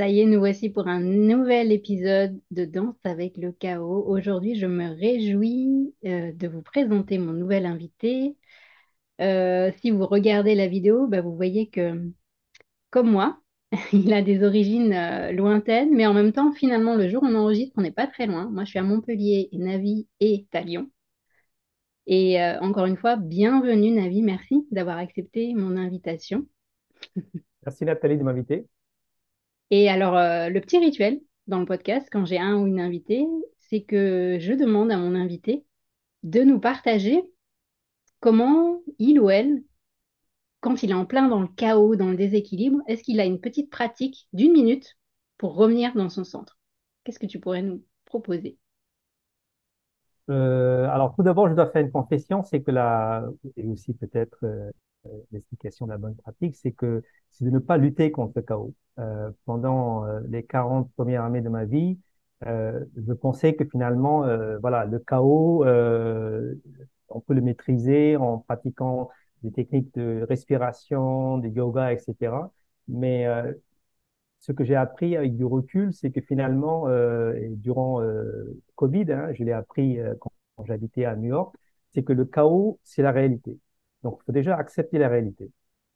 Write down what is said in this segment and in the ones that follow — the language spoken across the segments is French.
Ça y est, nous voici pour un nouvel épisode de Danse avec le chaos. Aujourd'hui, je me réjouis euh, de vous présenter mon nouvel invité. Euh, si vous regardez la vidéo, bah, vous voyez que, comme moi, il a des origines euh, lointaines, mais en même temps, finalement, le jour où on enregistre, on n'est pas très loin. Moi, je suis à Montpellier Navi est à Lyon. Et encore une fois, bienvenue Navi, merci d'avoir accepté mon invitation. Merci Nathalie de m'inviter. Et alors, euh, le petit rituel dans le podcast, quand j'ai un ou une invitée, c'est que je demande à mon invité de nous partager comment il ou elle, quand il est en plein dans le chaos, dans le déséquilibre, est-ce qu'il a une petite pratique d'une minute pour revenir dans son centre? Qu'est-ce que tu pourrais nous proposer? Euh, alors, tout d'abord, je dois faire une confession, c'est que la, et aussi peut-être euh, l'explication de la bonne pratique, c'est que c'est de ne pas lutter contre le chaos. Euh, pendant euh, les 40 premières années de ma vie, euh, je pensais que finalement, voilà, le chaos, on peut le maîtriser en pratiquant des techniques de respiration, de yoga, etc. Mais ce que j'ai appris avec du recul, c'est que finalement, et durant Covid, hein, je l'ai appris quand, quand j'habitais à New York, c'est que le chaos, c'est la réalité. Donc, il faut déjà accepter la réalité,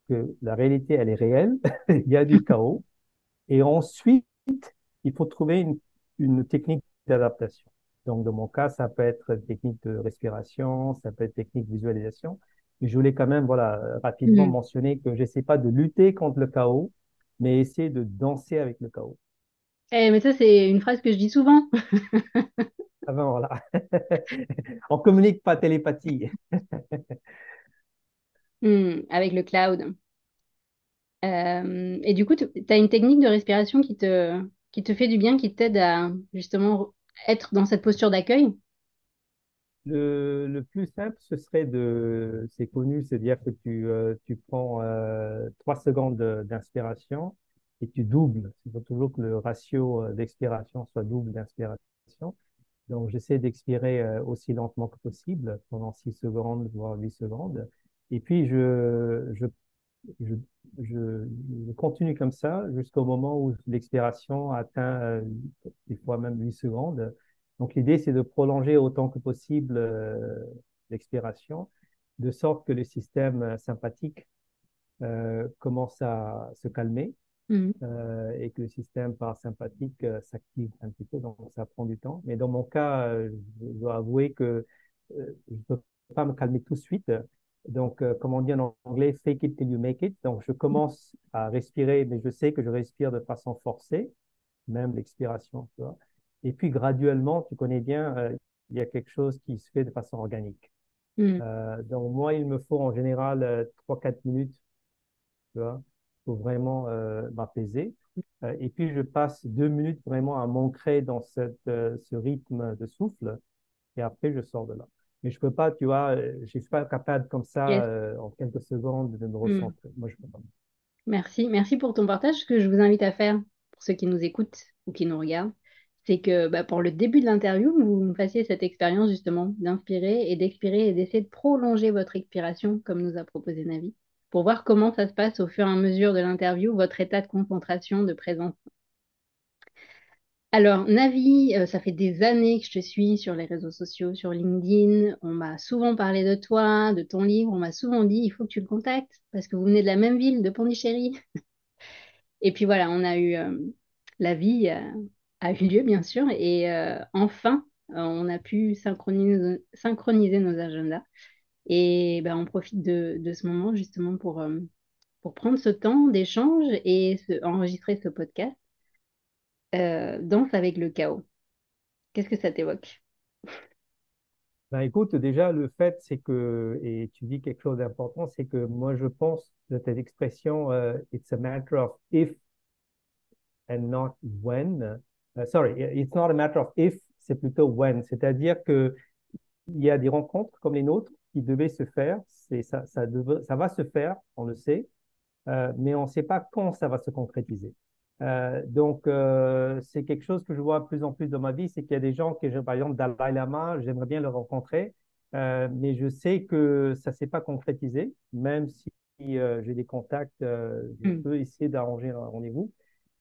que la réalité, elle est réelle, il y a du chaos, et ensuite, il faut trouver une, une technique d'adaptation. Donc, dans mon cas, ça peut être une technique de respiration, ça peut être technique de visualisation. Je voulais quand même, voilà, rapidement mm. mentionner que j'essaie pas de lutter contre le chaos, mais essayer de danser avec le chaos. Eh, mais ça, c'est une phrase que je dis souvent. ah ben voilà. On communique pas télépathie. Hmm, avec le cloud. Euh, et du coup, tu as une technique de respiration qui te, qui te fait du bien, qui t'aide à justement être dans cette posture d'accueil? Le, le plus simple, ce serait de, c'est connu, c'est-à-dire que tu, euh, tu prends euh, trois secondes d'inspiration et tu doubles. Il faut toujours que le ratio d'expiration soit double d'inspiration. Donc, j'essaie d'expirer aussi lentement que possible, pendant six secondes, voire huit secondes. Et puis, je, je, je, je, continue comme ça jusqu'au moment où l'expiration atteint euh, des fois même 8 secondes. Donc, l'idée, c'est de prolonger autant que possible euh, l'expiration, de sorte que le système sympathique euh, commence à se calmer mmh. euh, et que le système parasympathique euh, s'active un petit peu. Donc, ça prend du temps. Mais dans mon cas, je dois avouer que je ne peux pas me calmer tout de suite. Donc, euh, comme on dit en anglais, fake it till you make it. Donc, je commence à respirer, mais je sais que je respire de façon forcée, même l'expiration, tu vois. Et puis, graduellement, tu connais bien, euh, il y a quelque chose qui se fait de façon organique. Mm. Euh, donc, moi, il me faut en général 3-4 minutes, tu vois, pour vraiment m'apaiser. et puis, je passe deux minutes vraiment à m'ancrer dans cette, ce rythme de souffle. Et après, je sors de là mais je peux pas, tu vois, euh, je suis pas capable comme ça euh, en quelques secondes de me hmm. recentrer. Moi, je peux pas. Merci, merci pour ton partage. Que je vous invite à faire pour ceux qui nous écoutent ou qui nous regardent, c'est que bah, pour le début de l'interview, vous fassiez cette expérience justement d'inspirer et d'expirer et d'essayer de prolonger votre expiration, comme nous a proposé Navi, pour voir comment ça se passe au fur et à mesure de l'interview, votre état de concentration, de présence. Alors, Navi, euh, ça fait des années que je te suis sur les réseaux sociaux, sur LinkedIn. On m'a souvent parlé de toi, de ton livre. On m'a souvent dit, il faut que tu le contactes parce que vous venez de la même ville, de Pondichéry. et puis voilà, on a eu euh, la vie euh, a eu lieu, bien sûr. Et enfin, on a pu synchroniser, synchroniser nos agendas. Et ben, on profite de, ce moment justement pour, pour prendre ce temps d'échange et enregistrer ce podcast. Danse avec le chaos. Qu'est-ce que ça t'évoque? Ben, écoute, déjà, le fait, c'est que, et tu dis quelque chose d'important, c'est que moi, je pense de cette expression, it's a matter of if and not when. Uh, sorry, it's not a matter of if, c'est plutôt when. C'est-à-dire que il y a des rencontres comme les nôtres qui devaient se faire. C'est ça, ça, ça va se faire, on le sait, euh, mais on ne sait pas quand ça va se concrétiser. Euh, donc, euh, c'est quelque chose que je vois de plus en plus dans ma vie, c'est qu'il y a des gens que, par exemple, Dalai Lama, j'aimerais bien le rencontrer, euh, mais je sais que ça ne s'est pas concrétisé, même si euh, j'ai des contacts, euh, je mm. peux essayer d'arranger un rendez-vous.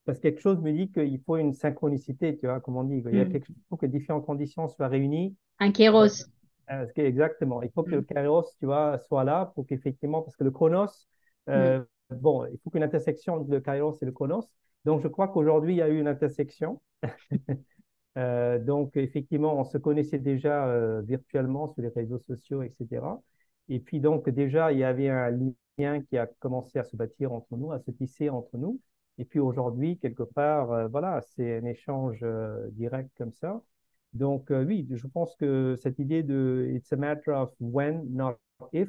Parce que quelque chose me dit qu'il faut une synchronicité, tu vois, comme on dit. Il, y a mm. quelque, il faut que différentes conditions soient réunies. Un kéros. Euh, exactement. Il faut que le mm. kéros, tu vois, soit là pour qu'effectivement, parce que le chronos, euh, bon, il faut qu'une intersection entre le kairos et le chronos. Donc, je crois qu'aujourd'hui, il y a eu une intersection. euh, donc, effectivement, on se connaissait déjà euh, virtuellement sur les réseaux sociaux, etc. Et puis, donc, déjà, il y avait un lien qui a commencé à se bâtir entre nous, à se tisser entre nous. Et puis aujourd'hui, quelque part, euh, voilà, c'est un échange euh, direct comme ça. Donc euh, oui, je pense que cette idée de it's a matter of when, not if,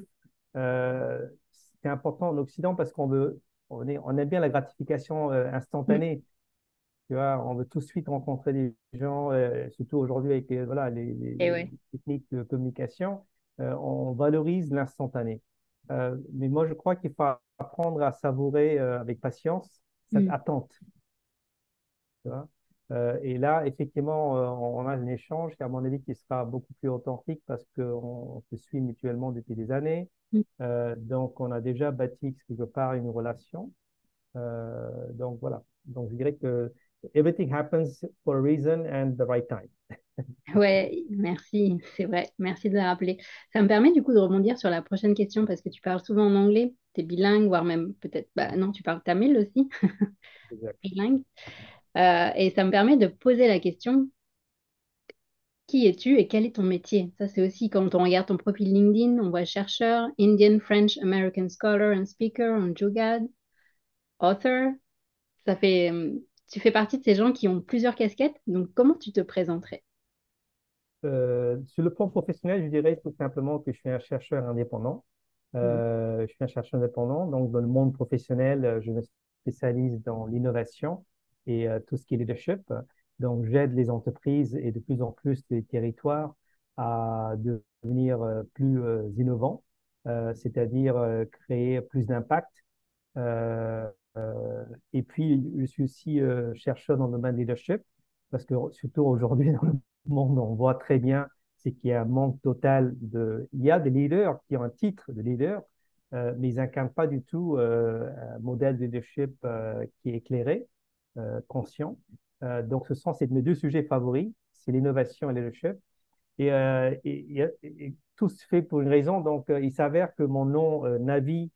c'est important en Occident parce qu'on veut, on, est, on aime bien la gratification instantanée. Tu vois, on veut tout de suite rencontrer des gens, surtout aujourd'hui avec voilà, les, les, les techniques de communication, on valorise l'instantané. mais moi, je crois qu'il faut apprendre à savourer avec patience cette mm. attente. Tu vois? Euh, et là, effectivement, euh, on a un échange qui, à mon avis, qui sera beaucoup plus authentique parce qu'on se suit mutuellement depuis des années. Mm. Euh, donc, on a déjà bâti quelque part une relation. Euh, donc, voilà. Donc, je dirais que everything happens for a reason and the right time. Ouais, merci, c'est vrai. Merci de le rappeler. Ça me permet du coup de rebondir sur la prochaine question parce que tu parles souvent en anglais, tu es bilingue, voire même peut-être, bah non, tu parles tamil aussi, bilingue. Euh, et ça me permet de poser la question qui es-tu et quel est ton métier? Ça, c'est aussi quand on regarde ton profil LinkedIn, on voit chercheur, Indian, French, American Scholar and Speaker en Jugad, author. Ça fait, tu fais partie de ces gens qui ont plusieurs casquettes, donc comment tu te présenterais? Euh, sur le plan professionnel, je dirais tout simplement que je suis un chercheur indépendant. Euh, Je suis un chercheur indépendant, donc dans le monde professionnel, je me spécialise dans l'innovation et euh, tout ce qui est leadership. Donc, j'aide les entreprises et de plus en plus les territoires à devenir euh, plus euh, innovants, c'est-à-dire créer plus d'impact. et puis, je suis aussi chercheur dans le domaine leadership, parce que surtout aujourd'hui dans le on voit très bien c'est qu'il y a un manque total de... Il y a des leaders qui ont un titre de leader, euh, mais ils n'incarnent pas du tout euh, un modèle de leadership euh, qui est éclairé, conscient. Donc, ce sont ces, mes deux sujets favoris, c'est l'innovation et le leadership. Et, tout se fait pour une raison. Donc, il s'avère que mon nom Navi,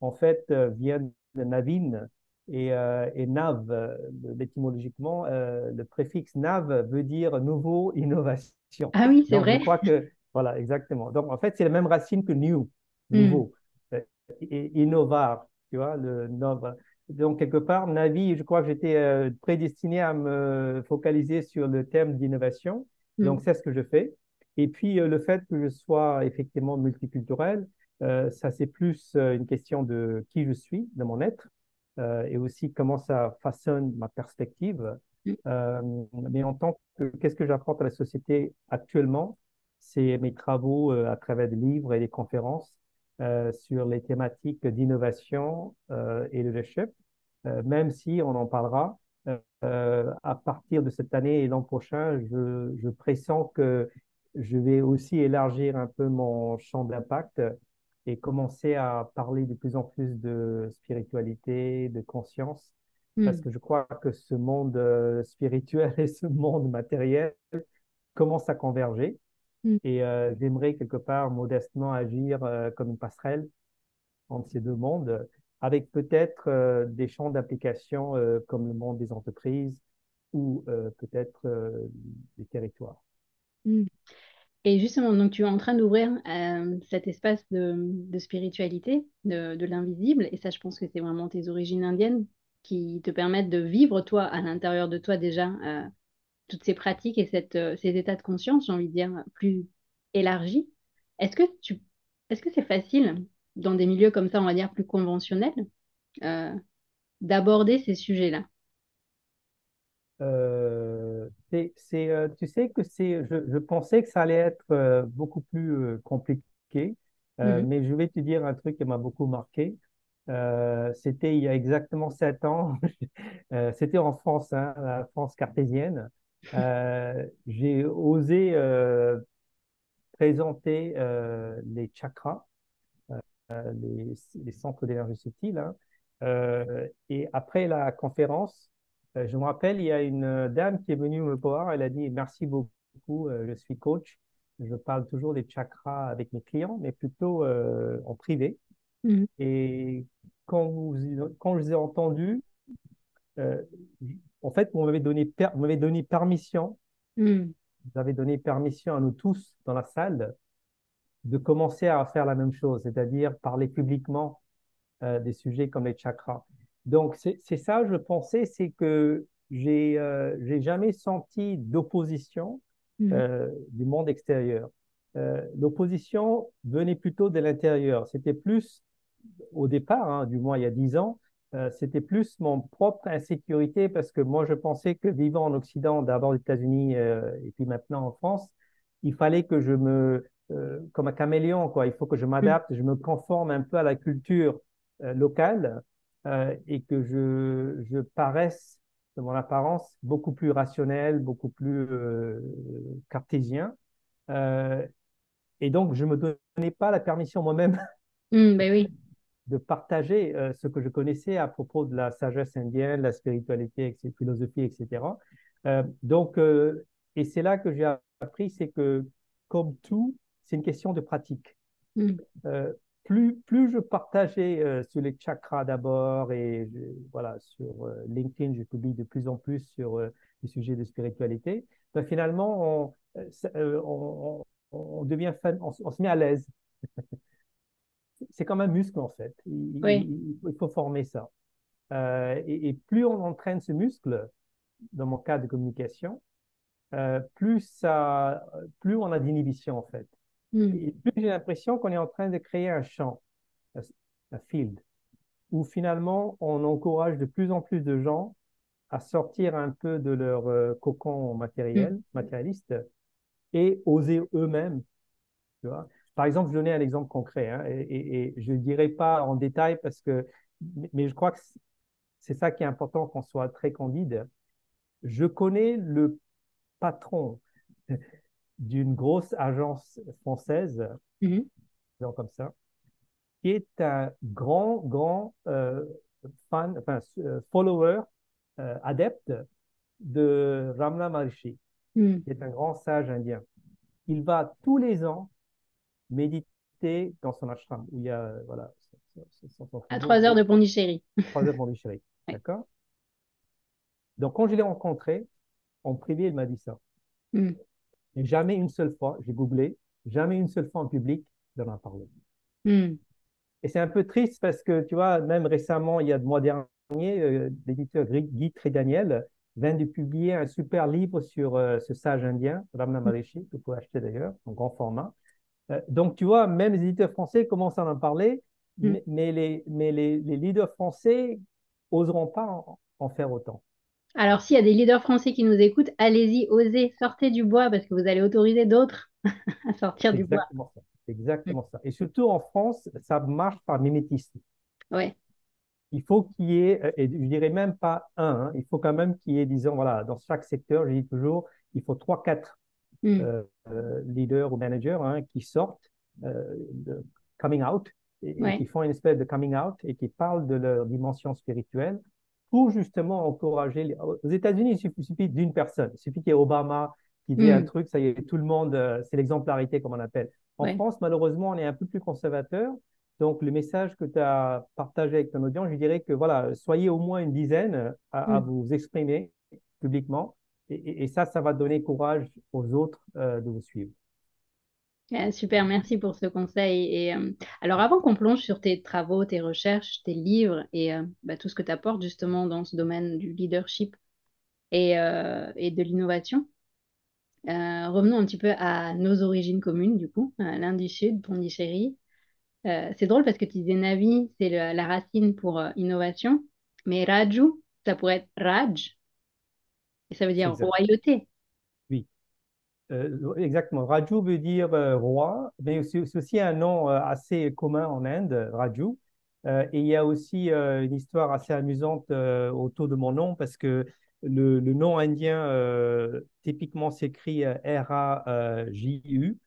en fait, vient de Navin, et, euh, et nav, euh, étymologiquement, euh, le préfixe nav veut dire nouveau, innovation. Ah oui, c'est vrai. Je crois que, voilà, exactement. Donc, en fait, c'est la même racine que new, hmm. nouveau. Et innovar, tu vois, le nov. Donc, quelque part, Navi, je crois que j'étais prédestiné à me focaliser sur le thème d'innovation. Hmm. Donc, c'est ce que je fais. Et puis, le fait que je sois effectivement multiculturel, ça, c'est plus une question de qui je suis, de mon être. Euh, et aussi comment ça façonne ma perspective. Mm. Euh, mais en tant que, qu'est-ce que j'apporte à la société actuellement? C'est mes travaux euh, à travers des livres et des conférences sur les thématiques d'innovation et de leadership, même si on en parlera, euh, à partir de cette année et l'an prochain, je, je pressens que je vais aussi élargir un peu mon champ d'impact et commencer à parler de plus en plus de spiritualité, de conscience, parce Mm, que je crois que ce monde euh, spirituel et ce monde matériel commencent à converger. mm, Et euh, j'aimerais quelque part modestement agir euh, comme une passerelle entre ces deux mondes, avec peut-être euh, des champs d'application comme le monde des entreprises ou peut-être des territoires. mm. Et justement, donc tu es en train d'ouvrir euh, cet espace de, spiritualité, de, l'invisible, et ça, je pense que c'est vraiment tes origines indiennes qui te permettent de vivre, toi, à l'intérieur de toi déjà, euh, toutes ces pratiques et euh, ces états de conscience, j'ai envie de dire, plus élargis. Est-ce que tu, est-ce que c'est facile, dans des milieux comme ça, on va dire, plus conventionnels, d'aborder ces sujets-là? C'est, c'est, euh, tu sais que c'est, je, je pensais que ça allait être euh, beaucoup plus euh, compliqué, Mhm. mais je vais te dire un truc qui m'a beaucoup marqué. Euh, c'était il y a exactement sept ans. Euh, c'était en France, hein, la France cartésienne. Euh, j'ai osé présenter les chakras, les, les centres d'énergie subtile. hein. Et après la conférence, je me rappelle, il y a une dame qui est venue me voir. Elle a dit Merci beaucoup, euh, je suis coach. Je parle toujours des chakras avec mes clients, mais plutôt euh, en privé. Mhm. Et quand, vous, quand je vous ai entendu, euh, en fait, vous m'avez donné, vous m'avez donné permission, Mhm. vous avez donné permission à nous tous dans la salle de commencer à faire la même chose, c'est-à-dire parler publiquement euh, des sujets comme les chakras. Donc, c'est ça, je pensais, c'est que j'ai euh, jamais senti d'opposition Mhm. euh, du monde extérieur. Euh, l'opposition venait plutôt de l'intérieur. C'était plus, au départ, hein, du moins il y a dix ans, euh, c'était plus mon propre insécurité parce que moi, je pensais que vivant en Occident, d'abord aux États-Unis et puis maintenant en France, il fallait que je me, comme un caméléon, quoi. Il faut que je Mhm. m'adapte, je me conforme un peu à la culture locale euh, et que je, je paraisse, de mon apparence, beaucoup plus rationnel, beaucoup plus euh, cartésien. Euh, et donc, je ne me donnais pas la permission moi-même Mhm. Ben oui. de partager ce que je connaissais à propos de la sagesse indienne, la spiritualité, la philosophie, etc. Donc, et c'est là que j'ai appris, c'est que comme tout, c'est une question de pratique. Euh, plus, plus je partageais euh, sur les chakras d'abord et je- voilà, sur euh, LinkedIn, je publie de plus en plus sur euh, les sujets de spiritualité, ben, finalement, on, euh, ça- euh, on, on- on devient fan, on, s- on se met à l'aise. C'est comme un muscle en fait. Il, Oui. il- il faut former ça. Euh, et, et plus on entraîne ce muscle, dans mon cas de communication, euh, plus ça, plus on a d'inhibition en fait. Et plus j'ai l'impression qu'on est en train de créer un champ, un, field, où finalement on encourage de plus en plus de gens à sortir un peu de leur euh, cocon matériel, matérialiste, et oser eux-mêmes. Tu vois. Par exemple, je donnais un exemple concret, hein, et, et- et je ne dirai pas en détail parce que, mais je crois que c'est ça qui est important qu'on soit très candide. Je connais le patron d'une grosse agence française, disons comme ça, qui est un grand, grand euh, fan, enfin, euh, follower, euh, adepte de Ramana Maharishi, Mhm. qui est un grand sage indien. Il va tous les ans méditer dans son ashram, où il y a, voilà, À tombeau, trois heures de Pondichéry. trois heures Pondichéry. Ouais. D'accord? Donc, quand je l'ai rencontré, en privé, il m'a dit ça. Mhm. Et jamais une seule fois, j'ai googlé, jamais une seule fois en public, il en a parlé. Mhm. Et c'est un peu triste parce que, tu vois, même récemment, il y a le mois dernier, euh, l'éditeur Guy Trédaniel vient de publier un super livre sur euh, ce sage indien, Ramana Maharishi, que vous pouvez acheter d'ailleurs, en grand format. Euh, donc, tu vois, même les éditeurs français commencent à en parler, Mhm. mais, mais les, mais les, les leaders français oseront pas en, en faire autant. Alors, s'il y a des leaders français qui nous écoutent, allez-y, osez, sortez du bois parce que vous allez autoriser d'autres à sortir du bois. exactement ça. C'est Mhm. exactement ça. Et surtout en France, ça marche par mimétisme. Ouais. il faut qu'il y ait, et je dirais même pas un, hein, il faut quand même qu'il y ait, disons, voilà, dans chaque secteur, je dis toujours, il faut trois, quatre mm. euh, euh, leaders ou managers hein, qui sortent euh, de coming out et, qui font une espèce de coming out et qui parlent de leur dimension spirituelle pour justement encourager. Les... Aux États-Unis, il suffit, d'une personne. Il suffit qu'il y ait Obama qui dit un mm. truc, ça y est, tout le monde, c'est l'exemplarité, comme on appelle. En France, malheureusement, on est un peu plus conservateur. Donc, le message que tu as partagé avec ton audience, je dirais que voilà, soyez au moins une dizaine à, mm. vous exprimer publiquement. Et, ça, ça va donner courage aux autres euh, de vous suivre. Ah, super, merci pour ce conseil. Et, euh, alors, avant qu'on plonge sur tes travaux, tes recherches, tes livres et euh, bah, tout ce que tu apportes justement dans ce domaine du leadership et, et de l'innovation, revenons un petit peu à nos origines communes, du coup, l'Inde du Sud, Pondichéry. Euh, c'est drôle parce que tu disais Navi, c'est la racine pour euh, innovation, mais Raju, ça pourrait être Raj, et ça veut dire royauté. Euh, exactement. Raju veut dire roi, mais c'est aussi un nom assez commun en Inde, Raju. et il y a aussi une histoire assez amusante autour de mon nom parce que le, le nom indien typiquement s'écrit R-A-J-U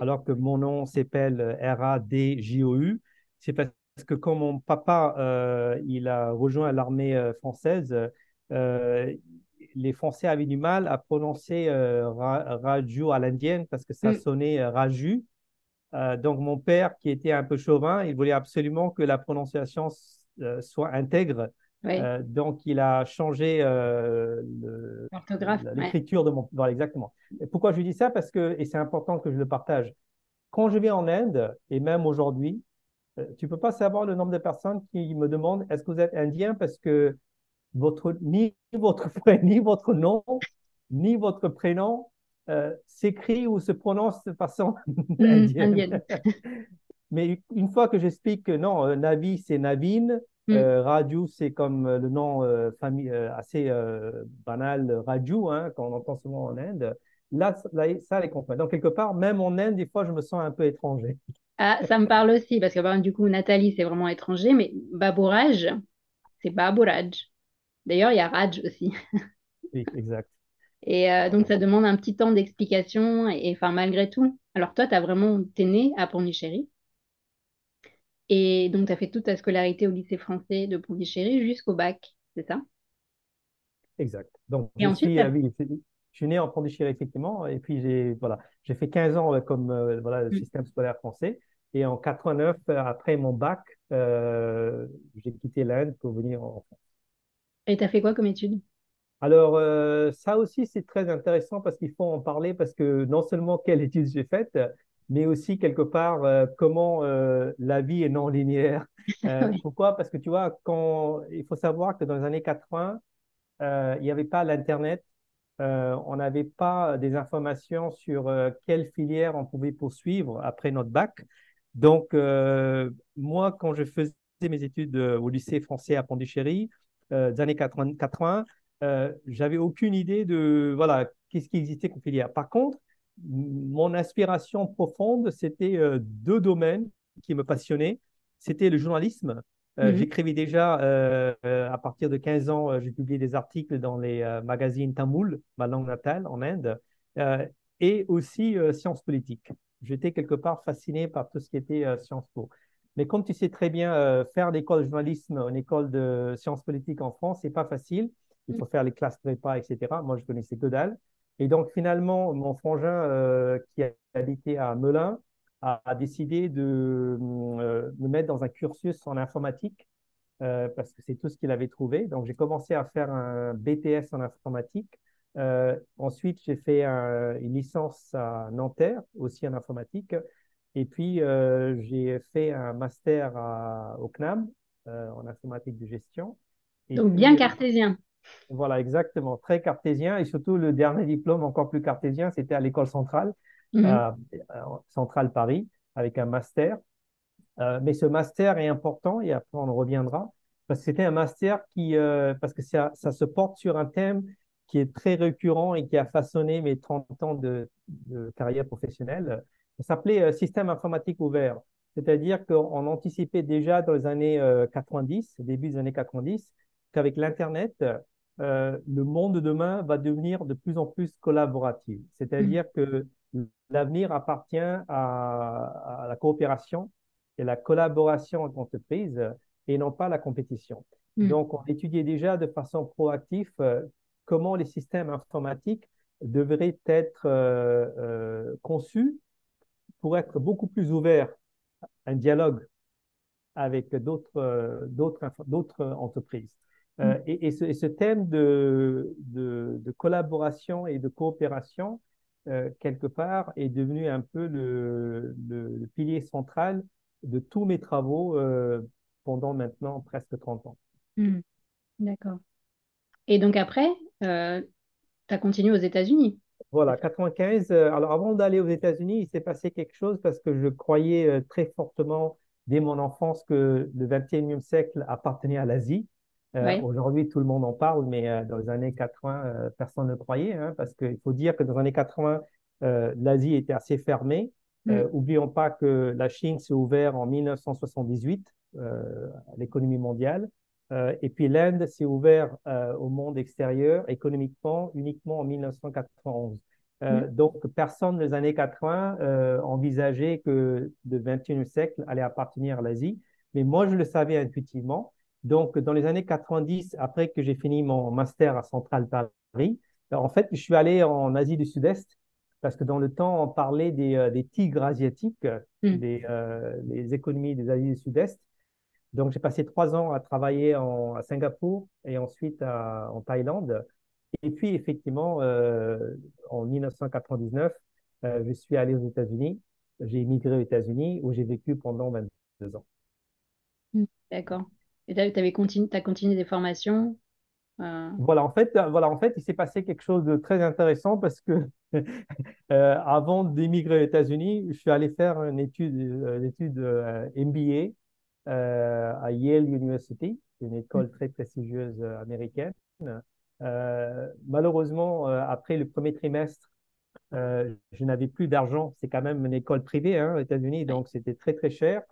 alors que mon nom s'appelle euh, R-A-D-J-O-U. C'est parce que quand mon papa euh, il a rejoint l'armée euh, française, les Français avaient du mal à prononcer Raju à l'indienne parce que ça mm. sonnait Raju. donc mon père, qui était un peu chauvin, il voulait absolument que la prononciation soit intègre. donc, il a changé l'écriture de mon. Voilà, exactement. pourquoi je dis ça? Parce que, et c'est important que je le partage, quand je vais en Inde, et même aujourd'hui, euh, tu ne peux pas savoir le nombre de personnes qui me demandent est-ce que vous êtes indien? Parce que votre, ni votre ni votre nom, ni votre prénom euh, s'écrit ou se prononce de façon mmh, indienne. Mais une fois que j'explique que non, euh, Navi, c'est Navin, mmh. Raju, c'est comme le nom famille, assez banal, Raju, hein, qu'on entend souvent en Inde. Là, ça les comprend. Donc, quelque part, même en Inde, des fois, je me sens un peu étranger. Ah, ça me parle aussi, parce que du coup, Nathalie, c'est vraiment étranger, mais Babouraj, c'est Babouraj. D'ailleurs, il y a Raj aussi. Oui, exact. Et euh, donc, ça demande un petit temps d'explication, et enfin, malgré tout. Alors, toi, tu as vraiment, t'es né à Pondichéry. Et donc, tu as fait toute ta scolarité au lycée français de Pondichéry jusqu'au bac, c'est ça? Exact. Donc, et ensuite, je suis né en Pondichéry, effectivement, et puis j'ai voilà, j'ai fait 15 ans euh, comme euh, voilà, le mm. système scolaire français. Et en 89, euh, après mon bac, j'ai quitté l'Inde pour venir en France. Et tu as fait quoi comme études Alors, ça aussi, c'est très intéressant parce qu'il faut en parler, parce que non seulement quelles études j'ai faites, mais aussi quelque part comment la vie est non linéaire. Pourquoi? Parce que tu vois, quand il faut savoir que dans les années 80, il n'y avait pas l'Internet, euh, on n'avait pas des informations sur euh, quelle filière on pouvait poursuivre après notre bac. Donc, euh, moi, quand je faisais mes études au lycée français à Pondichéry, des années 80, j'avais aucune idée de voilà qu'est-ce qui existait comme filière. Par contre, mon inspiration profonde, c'était deux domaines qui me passionnaient. C'était le journalisme euh, mhm. J'écrivais déjà euh, euh, à partir de 15 ans, j'ai publié des articles dans les magazines tamoul, ma langue natale en Inde, et aussi sciences politiques. J'étais quelque part fasciné par tout ce qui était Sciences Po. Mais comme tu sais très bien, faire l'école de journalisme, une école de sciences politiques en France, c'est pas facile. Il faut faire les classes prépa, etc. Moi, je connaissais que dalle. Et donc, finalement, mon frangin qui habitait à Melun, a, décidé de euh, me mettre dans un cursus en informatique euh, parce que c'est tout ce qu'il avait trouvé. Donc, j'ai commencé à faire un BTS en informatique. Euh, ensuite, j'ai fait une licence à Nanterre, aussi en informatique. Et puis, j'ai fait un master au CNAM en informatique de gestion. Donc, bien cartésien. Voilà, exactement. Très cartésien. Et surtout, le dernier diplôme encore plus cartésien, c'était à l'école centrale. Mhm. Euh, Centrale Paris avec un master. Euh, mais ce master est important et après on reviendra parce que c'était un master qui, euh, parce que ça, ça, se porte sur un thème qui est très récurrent et qui a façonné mes 30 ans de, carrière professionnelle. Ça s'appelait système informatique ouvert. C'est-à-dire qu'on anticipait déjà dans les années 90, début des années 90, qu'avec l'Internet, euh, le monde de demain va devenir de plus en plus collaboratif. C'est-à-dire mm. que l'avenir appartient à, la coopération et la collaboration entre entreprises et non pas la compétition. Mm. Donc, on étudiait déjà de façon proactive euh, comment les systèmes informatiques devraient être euh, conçus pour être beaucoup plus ouverts à un dialogue avec d'autres d'autres entreprises. Euh, mm. et, ce, thème de, de, collaboration et de coopération, euh, quelque part, est devenu un peu le, le, pilier central de tous mes travaux euh, pendant maintenant presque 30 ans. Mm. D'accord. Et donc après, tu as continué aux États-Unis Voilà, 95. alors avant d'aller aux États-Unis, il s'est passé quelque chose parce que je croyais très fortement dès mon enfance que le 21e siècle appartenait à l'Asie. Euh, aujourd'hui, tout le monde en parle, mais euh, dans les années 80, euh, personne ne croyait, hein, parce qu'il faut dire que dans les années 80, l'Asie était assez fermée. Mm. oublions pas que la Chine s'est ouverte en 1978 à l'économie mondiale, et puis l'Inde s'est ouverte au monde extérieur économiquement uniquement en 1991. Mm. Donc, personne dans les années 80 envisageait que le 21e siècle allait appartenir à l'Asie, mais moi, je le savais intuitivement. Donc, dans les années 90, après que j'ai fini mon master à Central Paris, en fait, je suis allé en Asie du Sud-Est parce que dans le temps, on parlait des, euh, des tigres asiatiques, hmm. des euh, les économies des Asie du Sud-Est. Donc, j'ai passé trois ans à travailler en, à Singapour et ensuite en Thaïlande. Et puis, effectivement, euh, en 1999, je suis allé aux États-Unis. J'ai immigré aux États-Unis où j'ai vécu pendant 22 ans. Hmm. D'accord. Et tu avais continué, as continué des formations euh? Voilà, en fait, euh, voilà, en fait, il s'est passé quelque chose de très intéressant parce que euh, avant d'émigrer aux États-Unis, je suis allé faire une étude, une étude MBA à Yale University, une école mm. très prestigieuse américaine. malheureusement, après le premier trimestre, je n'avais plus d'argent. C'est quand même une école privée hein, aux États-Unis, donc c'était très très cher.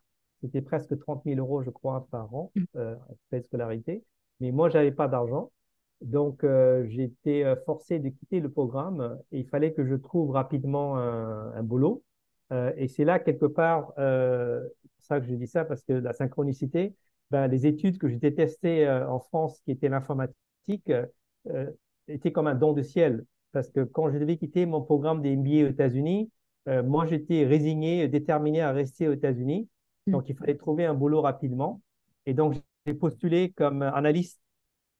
C'était presque 30 000 euros, je crois, par an, mm. euh, de scolarité. Mais moi, j'avais pas d'argent. Donc, euh, euh, forcé de quitter le programme et il fallait que je trouve rapidement un, un boulot. Euh, et c'est là, quelque part, euh, c'est ça que je dis ça, parce que la synchronicité, ben, les études que j'ai détestées en France, qui étaient l'informatique, étaient comme un don de ciel. Parce que quand je devais quitter mon programme des MBA aux États-Unis, moi, j'étais résigné, déterminé à rester aux États-Unis. Mm. Donc, il fallait trouver un boulot rapidement. Et donc, j'ai postulé comme analyste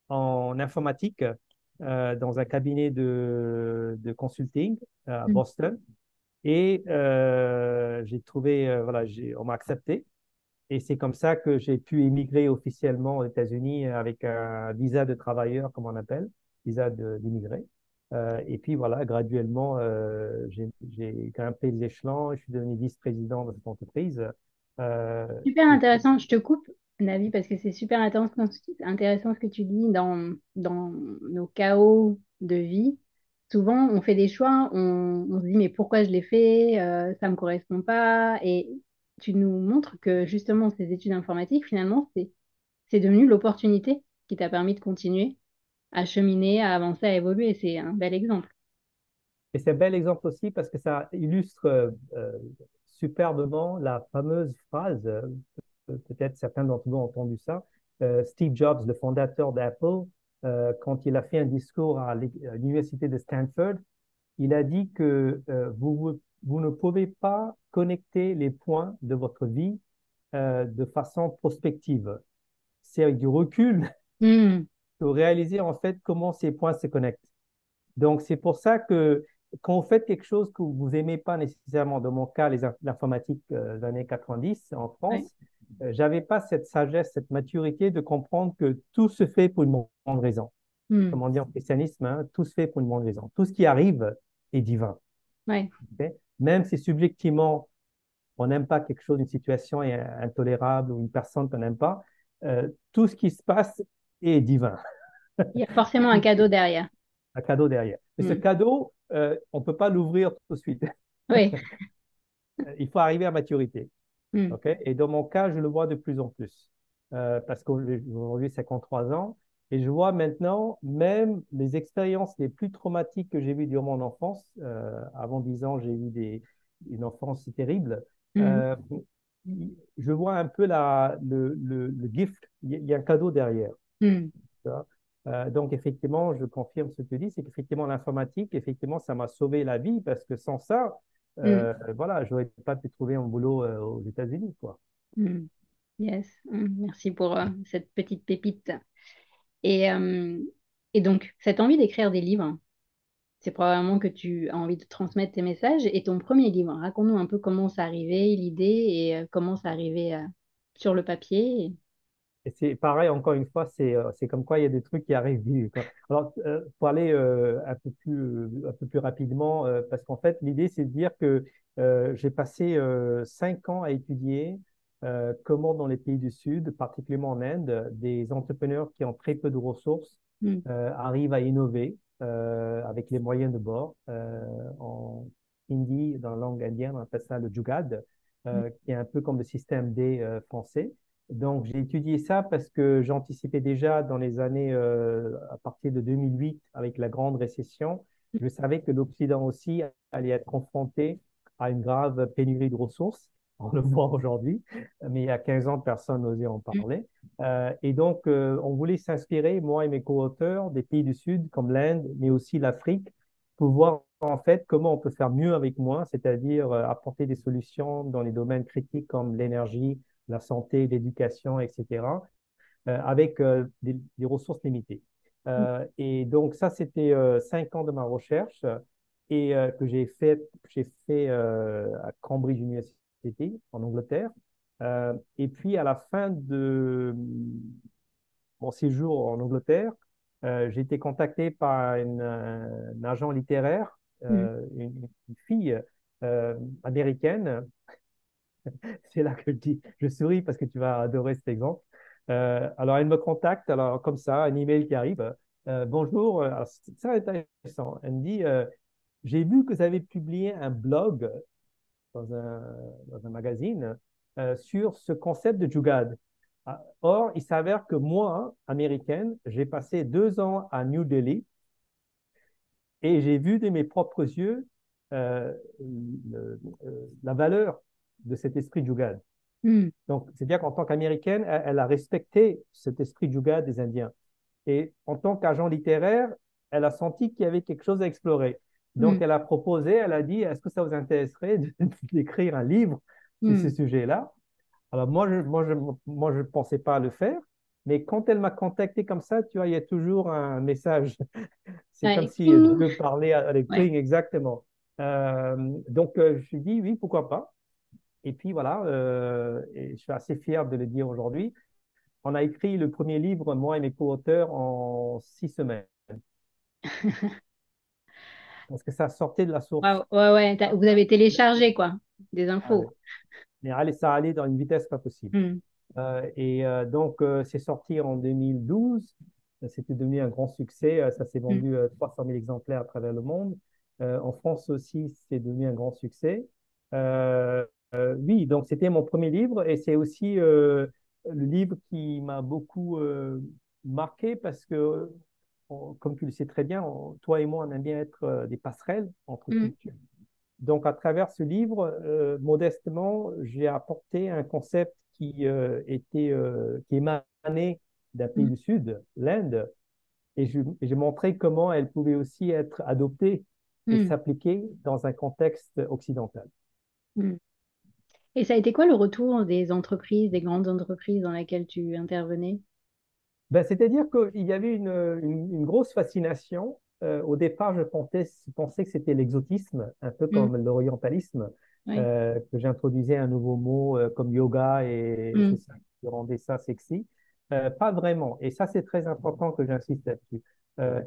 en informatique euh, dans un cabinet de, de consulting à mm. Boston. Et euh, j'ai trouvé, euh, voilà, on m'a accepté. Et c'est comme ça que j'ai pu émigrer officiellement aux États-Unis avec un visa de travailleur, comme on appelle, visa d'immigré. Euh, et puis voilà, graduellement, euh, j'ai grimpé les échelons, je suis devenu vice-président de cette entreprise. Super intéressant, je te coupe, Navi, parce que c'est super intéressant ce que tu dis dans, dans nos chaos de vie. Souvent, on fait des choix, on, se dit mais pourquoi je l'ai fait, euh, ça me correspond pas. Et tu nous montres que justement ces études informatiques, finalement, c'est, devenu l'opportunité qui t'a permis de continuer à cheminer, à avancer, à évoluer. C'est un bel exemple. Et c'est un bel exemple aussi parce que ça illustre euh, superbement la fameuse phrase, euh, peut-être certains d'entre vous ont entendu ça, euh, Steve Jobs, le fondateur d'Apple, euh, quand il a fait un discours à l'université de Stanford, il a dit que vous, vous ne pouvez pas connecter les points de votre vie de façon prospective. C'est avec du recul mm. que vous réalisez en fait comment ces points se connectent. Donc c'est pour ça que quand vous faites quelque chose que vous aimez pas nécessairement, dans mon cas, l'informatique euh, des années 90 en France, euh, j'avais pas cette sagesse, cette maturité de comprendre que tout se fait pour une bonne raison. Hmm. Comme on dit en christianisme, hein, tout se fait pour une bonne raison. Tout ce qui arrive est divin. Ouais. Même si subjectivement, on n'aime pas quelque chose, une situation est intolérable ou une personne qu'on n'aime pas, euh, tout ce qui se passe est divin. Il y a forcément un cadeau derrière. Un cadeau derrière. Et ce hmm. cadeau, euh, on ne peut pas l'ouvrir tout de suite. Oui. Il faut arriver à maturité. Mm. ok? Et dans mon cas, je le vois de plus en plus. Euh, parce qu'aujourd'hui, 53 ans. Et je vois maintenant même les expériences les plus traumatiques que j'ai vues durant mon enfance. Euh, avant 10 ans, j'ai eu des, une enfance terrible. Mm. Euh, je vois un peu la, le, le, le gift. Il y a un cadeau derrière. Mm. vois? Euh, donc, effectivement, je confirme ce que tu dis, c'est qu'effectivement, l'informatique, effectivement, ça m'a sauvé la vie parce que sans ça, euh, voilà, je n'aurais pas pu trouver un boulot euh, aux États-Unis, quoi. Mm. Yes, Mm. merci pour euh, cette petite pépite. Et, et donc, cette envie d'écrire des livres, c'est probablement que tu as envie de transmettre tes messages. Et ton premier livre, raconte-nous un peu comment ça arrivait, l'idée, et comment ça arrivait euh, sur le papier. Et c'est pareil, encore une fois, c'est euh, c'est comme quoi il y a des trucs qui arrivent quoi. Alors, euh, pour aller euh, un peu plus, un peu plus rapidement, parce qu'en fait, l'idée, c'est de dire que j'ai passé cinq ans à étudier euh, comment dans les pays du Sud, particulièrement en Inde, des entrepreneurs qui ont très peu de ressources Mm. euh, arrivent à innover euh, avec les moyens de bord. En hindi, dans la langue indienne, on appelle ça le jugad, Mm. euh, qui est un peu comme le système D français. Donc, j'ai étudié ça parce que j'anticipais déjà dans les années, euh, à partir de 2008, avec la grande récession, je savais que l'Occident aussi allait être confronté à une grave pénurie de ressources. On le voit aujourd'hui, mais il y a 15 ans, personne n'osait en Mm. parler. Euh, et donc, euh, on voulait s'inspirer, moi et mes co-auteurs, des pays du Sud comme l'Inde, mais aussi l'Afrique, pour voir en fait comment on peut faire mieux avec moins, c'est-à-dire apporter des solutions dans les domaines critiques comme l'énergie, la santé, l'éducation, etc., euh, avec euh, des, des ressources limitées. Euh, et donc, ça, c'était cinq ans de ma recherche et que j'ai fait, j'ai fait à Cambridge University en Angleterre. Et puis, à la fin de mon séjour en Angleterre, euh, j'ai été contacté par une, un agent littéraire, Mm. une, une fille euh, américaine. C'est là que je dis, je souris parce que tu vas adorer cet exemple. Euh, alors, elle me contacte, alors comme ça, un email qui arrive. Euh, bonjour, alors, c'est très intéressant. Elle me dit, euh, j'ai vu que vous avez publié un blog dans un, magazine sur ce concept de Jugad. Ah, Or, il s'avère que moi, américaine, j'ai passé deux ans à New Delhi et j'ai vu de mes propres yeux la valeur de cet esprit Jugad. Mm. Donc, c'est bien qu'en tant qu'américaine, elle, elle a respecté cet esprit Jugad des Indiens. Et en tant qu'agent littéraire, elle a senti qu'il y avait quelque chose à explorer. Donc, Mm. elle a proposé, elle a dit, est-ce que ça vous intéresserait d'écrire un livre sur Mm. ce sujet-là? Alors, moi, je moi, je, moi, je pensais pas le faire, mais quand elle m'a contacté comme ça, tu vois, il y a toujours un message. C'est comme si je veux parler avec Ouais. Exactement. Euh, donc, euh, je me suis dit, oui, pourquoi pas? Et puis voilà, euh, et je suis assez fier de le dire aujourd'hui. On a écrit le premier livre, moi et mes co-auteurs, en six semaines. Parce que ça sortait de la source. Ouais, ouais, vous avez téléchargé quoi, des Ah, infos. mais allez, ça allait dans une vitesse pas possible. Mm. Euh, et euh, donc, c'est sorti en 2012. C'était devenu un grand succès. Ça s'est Mm. vendu euh, 300 000 exemplaires à travers le monde. En France aussi, c'est devenu un grand succès. Euh, euh, oui, donc c'était mon premier livre et c'est aussi euh, le livre qui m'a beaucoup euh, marqué parce que, on- comme tu le sais très bien, on- toi et moi, on aime bien être des passerelles entre Mm. cultures. Donc, à travers ce livre, modestement, j'ai apporté un concept qui était, qui émanait d'un pays Mm. du Sud, l'Inde, et je- et j'ai montré comment elle pouvait aussi être adoptée et Mm. s'appliquer dans un contexte occidental. Et ça a été quoi le retour des entreprises, des grandes entreprises dans lesquelles tu intervenais? Ben, c'est-à-dire qu'il y avait une, une, une grosse fascination. Euh, au départ, je pensais, que c'était l'exotisme, un peu Mm. comme l'orientalisme, Oui. euh, que j'introduisais un nouveau mot euh, comme yoga et Mm. c'est ça qui rendait ça sexy. Pas vraiment. Et ça, c'est très important que j'insiste là-dessus.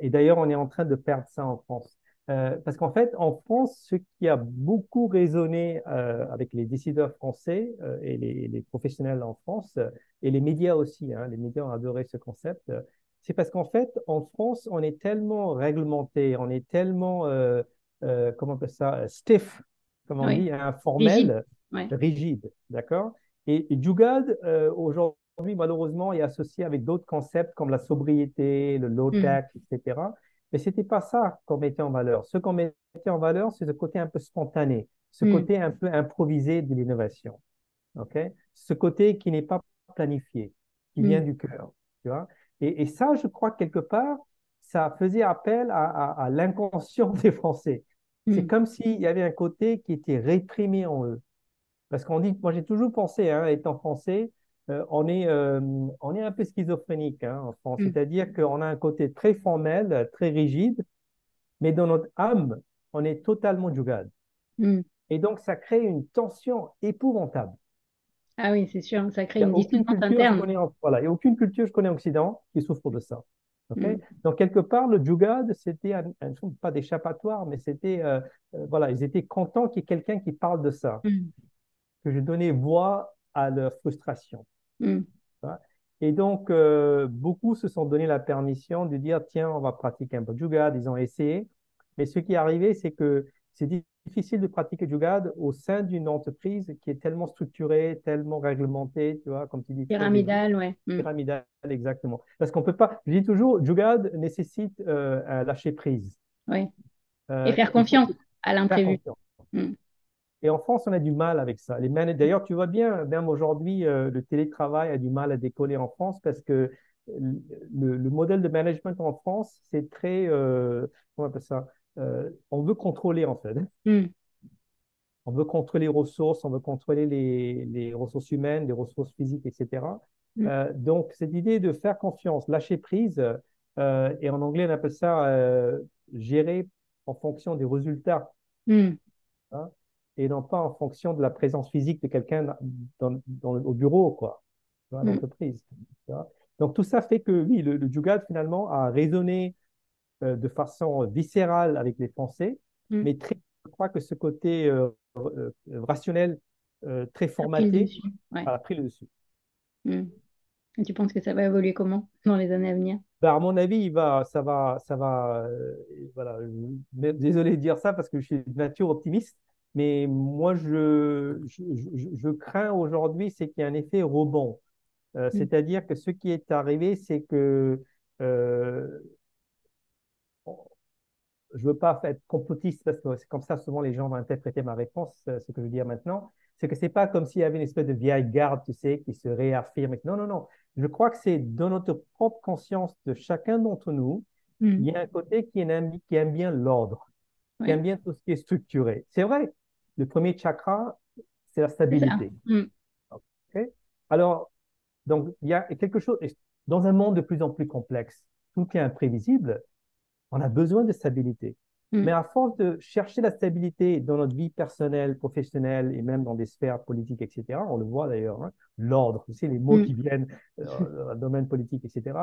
Et d'ailleurs, on est en train de perdre ça en France. Euh, parce qu'en fait, en France, ce qui a beaucoup résonné euh, avec les décideurs français euh, et les, les professionnels en France, et les médias aussi, hein, les médias ont adoré ce concept, c'est parce qu'en fait, en France, on est tellement réglementé, on est tellement, comment on appelle ça, stiff, comme on Oui. dit, Rigide. informel, Ouais. rigide, d'accord? Et, et Jugad, aujourd'hui, malheureusement, est associé avec d'autres concepts comme la sobriété, le low-tech, etc. Mais c'était pas ça qu'on mettait en valeur. Ce qu'on mettait en valeur, c'est ce côté un peu spontané, ce Mm. côté un peu improvisé de l'innovation, ok? Ce côté qui n'est pas planifié, qui vient Mm. du cœur, tu vois? Et, et ça, je crois que quelque part, ça faisait appel à, à- à l'inconscient des Français. C'est Mm. comme s'il y avait un côté qui était réprimé en eux. Parce qu'on dit, moi j'ai toujours pensé, hein, étant français, euh, on est, euh, on est un peu schizophrénique hein, en France. Mm. C'est-à-dire qu'on a un côté très formel, très rigide, mais dans notre âme, on est totalement jugad. Mm. Et donc ça crée une tension épouvantable. Ah oui, c'est sûr, ça crée n'y une dissonance interne. en, voilà, il y a aucune culture, je connais en Occident qui souffre de ça. Mm. Donc, quelque part, le jugad, c'était un, un- pas d'échappatoire, mais c'était, euh, voilà, ils étaient contents qu'il y ait quelqu'un qui parle de ça, que je donnais voix à leur frustration. Mm. Voilà. Et donc, euh, beaucoup se sont donné la permission de dire, tiens, on va pratiquer un peu de Jugad. Ils ont essayé. Mais ce qui est arrivé, c'est que c'est difficile de pratiquer Jugad au sein d'une entreprise qui est tellement structurée, tellement réglementée, tu vois, comme tu dis, très rigide, Pyramidal, ouais. Mm. pyramidale, exactement. Parce qu'on peut pas, je dis toujours, Jugad nécessite euh, un lâcher prise. Ouais. Et Euh, faire confiance à l'imprévu. Mm. Et en France, on a du mal avec ça. Les mana- D'ailleurs, tu vois bien, même aujourd'hui, euh, le télétravail a du mal à décoller en France parce que le, le modèle de management en France, c'est très, euh, comment on appelle ça? Euh, on veut contrôler en fait. Mm. On veut contrôler les ressources, on veut contrôler les, les ressources humaines, les ressources physiques, etc. Mm. Euh, donc, cette idée de faire confiance, lâcher prise, et en anglais, on appelle ça gérer en fonction des résultats Mm. hein, et non pas en fonction de la présence physique de quelqu'un dans, dans au bureau, quoi, à Mm. l'entreprise. Donc tout ça fait que oui, le, le finalement a résonné euh, de façon viscérale avec les Français, Mm. mais très, je crois que ce côté euh, euh, rationnel, très Ça a pris le formaté, dessus. Ouais. a pris le dessus. Mm. Et tu penses que ça va évoluer comment dans les années à venir? Ben, à mon avis, il va, ça va, ça va, euh, voilà. Désolé de dire ça parce que je suis de nature optimiste, mais moi, je, je, je- je crains aujourd'hui, c'est qu'il y a un effet rebond. Euh, Mm. c'est-à-dire que ce qui est arrivé, c'est que euh, je veux pas être complotiste parce que c'est comme ça souvent les gens vont interpréter ma réponse, euh, ce que je veux dire maintenant, c'est que c'est pas comme s'il y avait une espèce de vieille garde, tu sais, qui se réaffirme. Non, non, non. Je crois que c'est dans notre propre conscience de chacun d'entre nous, il Mm. y a un côté qui aime, qui aime bien l'ordre, qui aime bien tout ce qui est structuré. C'est vrai, le premier chakra, c'est la stabilité. Mm. Alors, donc, il y a quelque chose, dans un monde de plus en plus complexe, tout est imprévisible, on a besoin de stabilité. Mm. Mais à force de chercher la stabilité dans notre vie personnelle, professionnelle et même dans des sphères politiques, etc., on le voit d'ailleurs, hein, l'ordre, tu sais, les mots Mm. qui viennent euh, dans le domaine politique, etc.,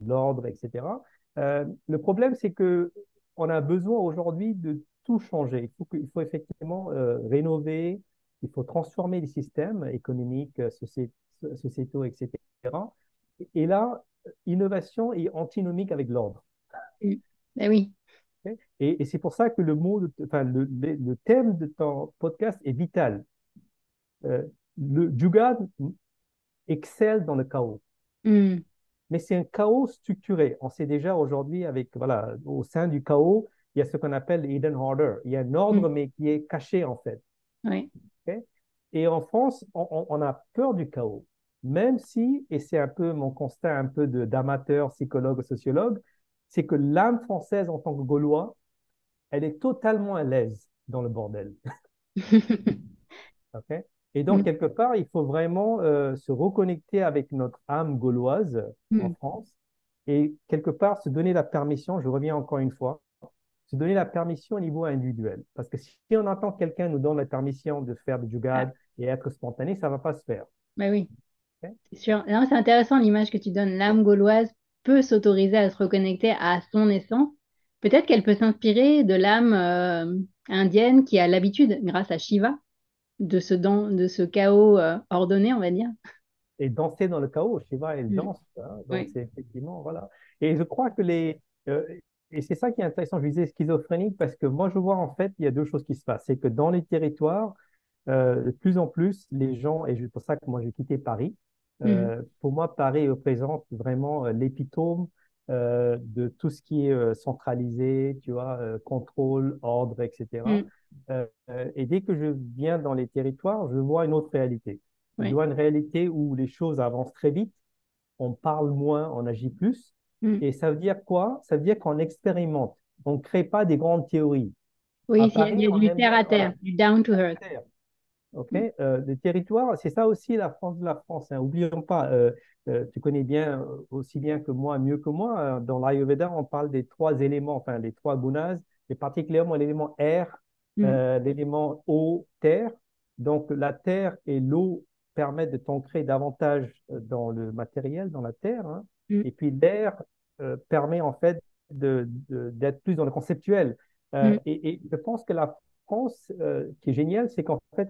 l'ordre, etc. Euh, le problème, c'est que on a besoin aujourd'hui de tout changer. Il faut, il faut effectivement euh, rénover, il faut transformer les systèmes économiques, euh, socié- sociétaux, etc. Et là, innovation est antinomique avec l'ordre. Ben oui. ok? Et, et c'est pour ça que le mot, de- enfin, le, le- le thème de ton podcast est vital. Euh, le Jugad excelle dans le chaos, Mm. mais c'est un chaos structuré. On sait déjà aujourd'hui, avec voilà, au sein du chaos, il y a ce qu'on appelle le hidden order. Il y a un ordre, Mm. mais qui est caché en fait. Et en France, on, a peur du chaos, même si, et c'est un peu mon constat un peu d'amateur, psychologue, sociologue, c'est que l'âme française en tant que Gaulois, elle est totalement à l'aise dans le bordel. Et donc, Mm. quelque part, il faut vraiment euh, se reconnecter avec notre âme gauloise en Mm. France et quelque part se donner la permission, je reviens encore une fois, se donner la permission au niveau individuel. Parce que si on entend quelqu'un nous donne la permission de faire du Ah, jugad et être spontané, ça va pas se faire. ben oui, c'est sûr. Non, c'est intéressant l'image que tu donnes. L'âme gauloise peut s'autoriser à se reconnecter à son essence. Peut-être qu'elle peut s'inspirer de l'âme euh, indienne qui a l'habitude, grâce à Shiva, de ce, dan- de ce chaos euh, ordonné, on va dire. et danser dans le chaos. Shiva, elle Mm. danse. hein. Donc, Oui. c'est effectivement, voilà. Et je crois que les. euh, et c'est ça qui est intéressant, je disais schizophrénique, parce que moi, je vois en fait, il y a deux choses qui se passent. C'est que dans les territoires, euh, de plus en plus, les gens, et c'est pour ça que moi j'ai quitté Paris, euh, pour moi, Paris représente vraiment euh, l'épitome euh, de tout ce qui est centralisé, tu vois, contrôle, ordre, etc. Euh, et dès que je viens dans les territoires, je vois une autre réalité. Je vois une réalité où les choses avancent très vite, on parle moins, on agit plus. Mhm. Et ça veut dire quoi? Ça veut dire qu'on expérimente. On ne crée pas des grandes théories. Oui, a, il Paris, y a du terre à terre, du down to earth. Ok, Mhm. euh, le territoire, c'est ça aussi la France de la France. hein. Oublions pas, euh, euh, tu connais bien, euh, aussi bien que moi, mieux que moi, dans l'Ayurveda, on parle des trois éléments, enfin les trois gunas, et particulièrement l'élément air, euh, l'élément eau, terre. Donc la terre et l'eau permettent de t'ancrer davantage dans le matériel, dans la terre, hein. Mhm. Et puis l'air euh, permet en fait de, de- d'être plus dans le conceptuel. Euh, Mhm. et, et je pense que la France, euh, qui est génial, c'est qu'en fait,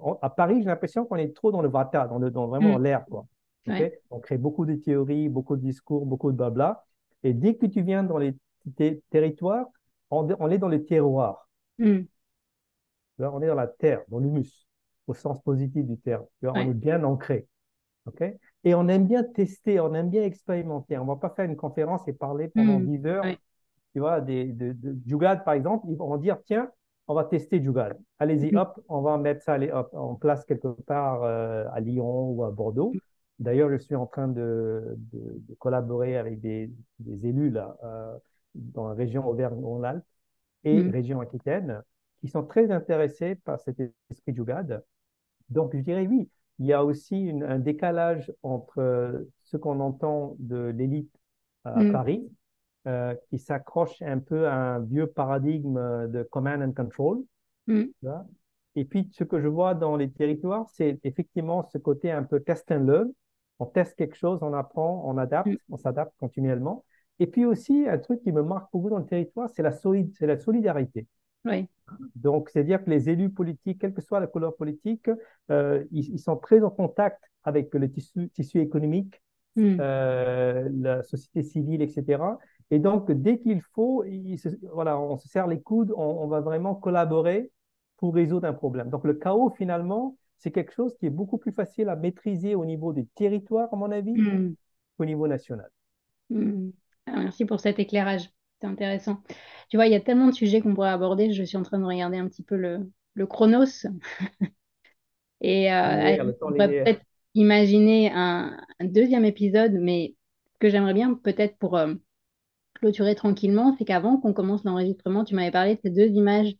en- à Paris, j'ai l'impression qu'on est trop dans le vata, dans le, dans, vraiment Mhm. l'air, quoi. OK? Ouais. On crée beaucoup de théories, beaucoup de discours, beaucoup de blabla. Et dès que tu viens dans les territoires, on, on est dans le terroir. Tu vois, on est dans la terre, dans l'humus, au sens positif du terme. On est bien ancré. OK? Et on aime bien tester, on aime bien expérimenter. On ne va pas faire une conférence et parler pendant Mhm. 10 heures tu vois, des, de, de Jugad, par exemple, ils vont dire, tiens, on va tester Jugad. Allez-y, Mhm. hop, on va mettre ça allez, hop, en place quelque part euh, à Lyon ou à Bordeaux. D'ailleurs, je suis en train de, de- de collaborer avec des, des élus là, euh, dans la région Auvergne-Rhône-Alpes et Mhm. région Aquitaine qui sont très intéressés par cet esprit Jugad. Donc, je dirais oui, il y a aussi une- un décalage entre euh, ce qu'on entend de l'élite à Mhm. Paris euh, qui s'accroche un peu à un vieux paradigme euh, de command and control. Vois. Et puis, ce que je vois dans les territoires, c'est effectivement ce côté un peu test and learn. On teste quelque chose, on apprend, on adapte, Mhm. on s'adapte continuellement. Et puis aussi, un truc qui me marque beaucoup dans le territoire, c'est la, solide, c'est la solidarité. Donc, c'est-à-dire que les élus politiques, quelle que soit la couleur politique, euh, ils, ils sont très en contact avec le tissu, tissu économique, Mhm. euh, la société civile, etc. Et donc, dès qu'il faut, il se- voilà, on se serre les coudes, on, on va vraiment collaborer pour résoudre un problème. Donc, le chaos, finalement, c'est quelque chose qui est beaucoup plus facile à maîtriser au niveau des territoires, à mon avis, Mhm. qu'au niveau national. Mhm. Ah, merci pour cet éclairage. Intéressant. Tu vois, il y a tellement de sujets qu'on pourrait aborder. Je suis en train de regarder un petit peu le, le chronos. Et euh, on pourrait peut-être imaginer un, un deuxième épisode, mais ce que j'aimerais bien, peut-être pour euh, clôturer tranquillement, c'est qu'avant qu'on commence l'enregistrement, tu m'avais parlé de ces deux images,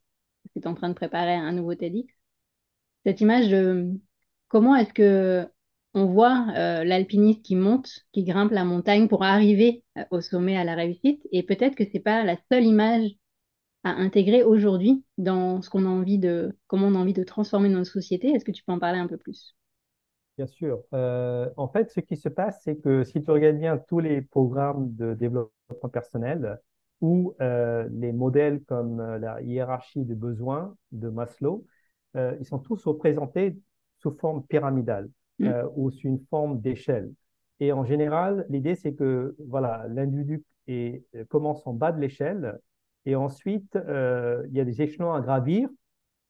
parce que tu es en train de préparer un nouveau TEDx. Cette image de comment est-ce que on voit euh, l'alpiniste qui monte, qui grimpe la montagne pour arriver euh, au sommet à la réussite, et peut-être que c'est pas la seule image à intégrer aujourd'hui dans ce qu'on a envie de, comment on a envie de transformer notre société. Est-ce que tu peux en parler un peu plus? Bien sûr. Euh, en fait, ce qui se passe, c'est que si tu regardes bien tous les programmes de développement personnel ou les modèles comme la hiérarchie des besoins de Maslow, ils sont tous représentés sous forme pyramidale euh, ou sous une forme d'échelle. Et en général, l'idée, c'est que voilà, l'individu est- commence en bas de l'échelle et ensuite, euh, il y a des échelons à gravir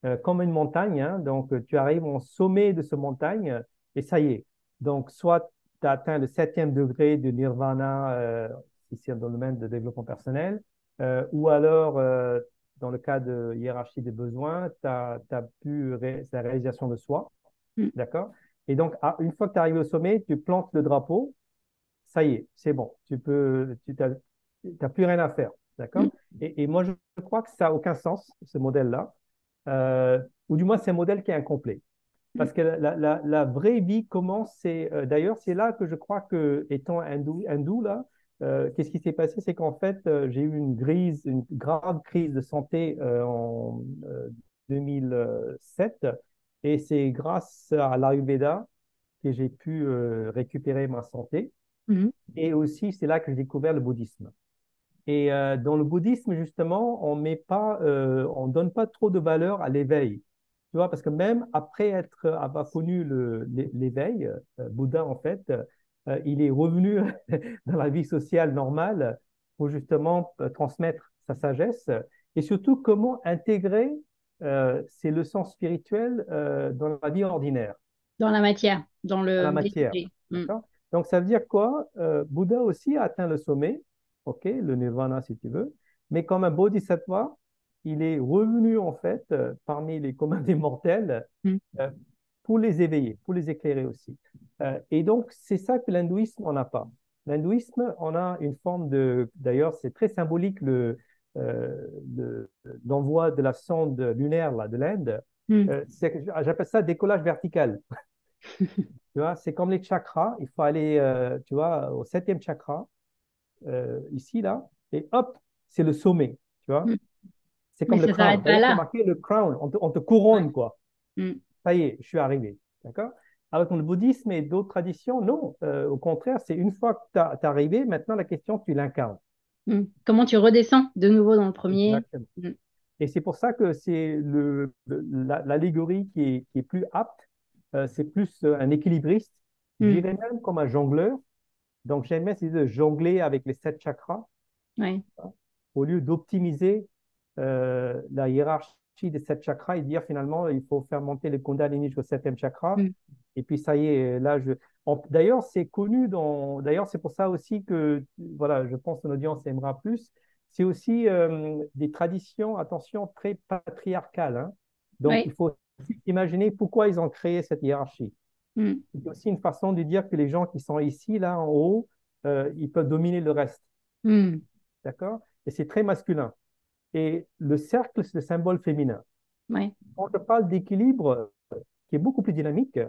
euh, comme une montagne. hein. donc, euh, tu arrives au sommet de cette montagne et ça y est. Donc, soit tu as atteint le septième degré de nirvana, euh, ici dans le domaine de développement personnel, euh, ou alors, euh, dans le cas de hiérarchie des besoins, tu as, pu ré la réalisation de soi. mm, D'accord? Et donc, à- une fois que tu arrives au sommet, tu plantes le drapeau, ça y est, c'est bon. Tu peux, tu n'as plus rien à faire. mm, D'accord? Et, et moi, je crois que ça n'a aucun sens, ce modèle-là euh, ou du moins c'est un modèle qui est incomplet. mm, Parce que la, la, la vraie vie commence, c'est euh, d'ailleurs c'est là que je crois que étant hindou, hindou là, euh, qu'est-ce qui s'est passé, c'est qu'en fait j'ai eu une crise, une grave crise de santé en euh, 2007 et c'est grâce à l'Ayurveda que j'ai pu euh, récupérer ma santé mm, et aussi c'est là que j'ai découvert le bouddhisme. Et euh, dans le bouddhisme, justement, on met pas, euh, on donne pas trop de valeur à l'éveil. Tu vois, parce que même après être, avoir connu l'éveil, Bouddha, en fait, il est revenu dans la vie sociale normale pour justement transmettre sa sagesse et surtout comment intégrer c'est le sens spirituel euh, dans la vie ordinaire, Dans la matière, dans dans le la matière. Mm. Donc, ça veut dire quoi? Euh, Bouddha aussi a atteint le sommet, ok, le nirvana si tu veux, mais comme un bodhisattva, il est revenu en fait euh, parmi les communs des mortels Mm. euh, pour les éveiller, pour les éclairer aussi. Euh, et donc, c'est ça que l'hindouisme n'en a pas. L'hindouisme, on a une forme de, d'ailleurs, c'est très symbolique le, euh, l'envoi de la sonde lunaire là, de l'Inde. Mm. J'appelle ça décollage vertical. Tu vois, c'est comme les chakras. Il faut aller, euh, tu vois, au septième chakra, ici, là, et hop, c'est le sommet. Tu vois, Mm. c'est Mais comme le crown. là. marqué le crown. On te, on te couronne, quoi. Mm. Ça y est, je suis arrivé. D'accord? Alors que le bouddhisme et d'autres traditions, non. Euh, au contraire, c'est une fois que tu es arrivé, maintenant la question, tu l'incarnes. Mm. Comment tu redescends de nouveau dans le premier? Mm. Et c'est pour ça que c'est la- l'allégorie qui est, qui est plus apte. Euh, c'est plus euh, un équilibriste. Je Mm. dirais même comme un jongleur. Donc, j'aime bien de jongler avec les sept chakras Ouais. au lieu d'optimiser euh, la hiérarchie des sept chakras et dire finalement, il faut faire monter le Kundalini jusqu'au septième chakra. Mm. Et puis, ça y est, là, je. D'ailleurs, c'est connu dans. D'ailleurs, c'est pour ça aussi que, voilà, je pense que l'audience aimera plus. C'est aussi euh, des traditions, attention, très patriarcales. hein. Donc, il faut imaginer pourquoi ils ont créé cette hiérarchie. Mm. C'est aussi une façon de dire que les gens qui sont ici, là, en haut, euh, ils peuvent dominer le reste. Mm. D'accord? Et c'est très masculin. Et le cercle, c'est le symbole féminin. Ouais. Quand je parle d'équilibre, qui est beaucoup plus dynamique,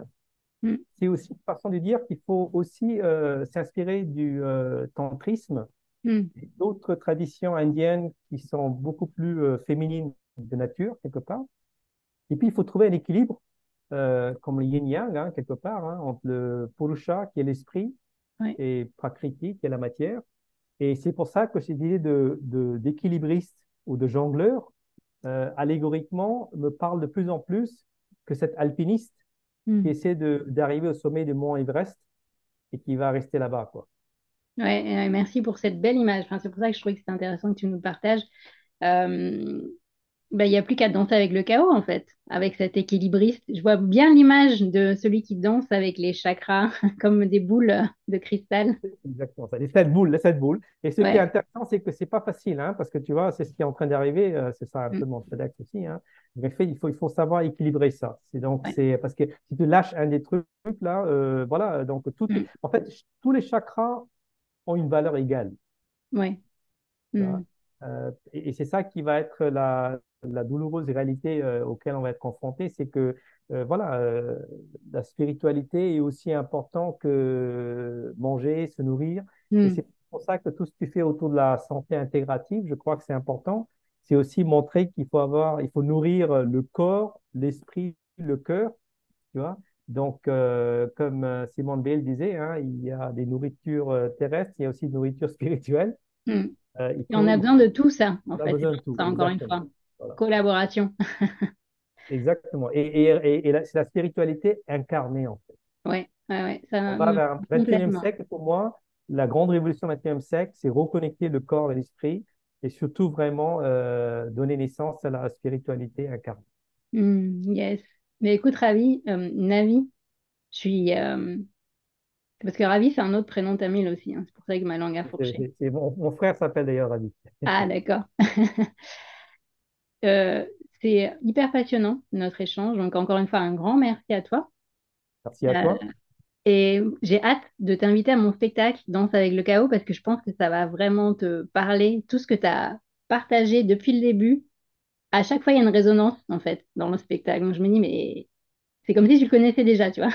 Mm. c'est aussi une façon de dire qu'il faut aussi euh, s'inspirer du euh, tantrisme Mm. et d'autres traditions indiennes qui sont beaucoup plus euh, féminines de nature, quelque part. Et puis, il faut trouver un équilibre, comme le yin-yang, hein, quelque part, hein, entre le purusha, qui est l'esprit, et prakriti, qui est la matière. Et c'est pour ça que cette idée de, de- d'équilibriste ou de jongleur, allégoriquement, me parle de plus en plus que cet alpiniste Mm. qui essaie d'arriver au sommet du mont Everest et qui va rester là-bas, quoi. Ouais, merci pour cette belle image. Enfin, c'est pour ça que je trouvais que c'était intéressant que tu nous partages. Euh, ben, il n'y a plus qu'à danser avec le chaos, en fait, avec cet équilibriste. Je vois bien l'image de celui qui danse avec les chakras comme des boules de cristal. Exactement ça, les sept boules, les sept boules. Et ce qui est intéressant, c'est que c'est pas facile, hein, parce que tu vois, c'est ce qui est en train d'arriver, euh, c'est ça un Mm. peu mon TEDx aussi, hein. Effet, il faut, il faut savoir équilibrer ça. C'est donc, Ouais. c'est parce que si tu lâches un des trucs là, euh, voilà, donc tout, Mm. en fait, tous les chakras ont une valeur égale. Tu Mm. Euh, et c'est ça qui va être la, la douloureuse réalité euh, auquel on va être confronté, c'est que euh, voilà, euh, la spiritualité est aussi important que manger, se nourrir. Et Mm. c'est pour ça que tout ce que tu fais autour de la santé intégrative, je crois que c'est important. C'est aussi montrer qu'il faut avoir, il faut nourrir le corps, l'esprit, le cœur, tu vois. Donc, euh, comme Simone Veil disait, hein, il y a des nourritures terrestres, il y a aussi des nourritures spirituelles. Mm. Euh, il Et on a besoin de tout ça, en fait. Ça, encore une fois. Voilà. Collaboration. Exactement. Et, et, et, et c'est la spiritualité incarnée, en fait. Ouais, ouais, ouais. Ça, On va vers un 21e complètement. siècle, pour moi, la grande révolution du 21e siècle, c'est reconnecter le corps et l'esprit et surtout vraiment euh, donner naissance à la spiritualité incarnée. Mm, yes. Mais écoute, Ravi, euh, Navi, je suis. euh, Parce que Ravi, c'est un autre prénom tamil aussi. hein. C'est pour ça que ma langue a fourché. mon frère s'appelle d'ailleurs Ravi. Ah, d'accord. Euh, c'est hyper passionnant, notre échange. Donc, encore une fois, un grand merci à toi. Merci à Euh, toi. et j'ai hâte de t'inviter à mon spectacle Danse avec le chaos parce que je pense que ça va vraiment te parler. Tout ce que tu as partagé depuis le début, à chaque fois, il y a une résonance, en fait, dans le spectacle. Donc, je me dis, mais c'est comme si je le connaissais déjà, tu vois.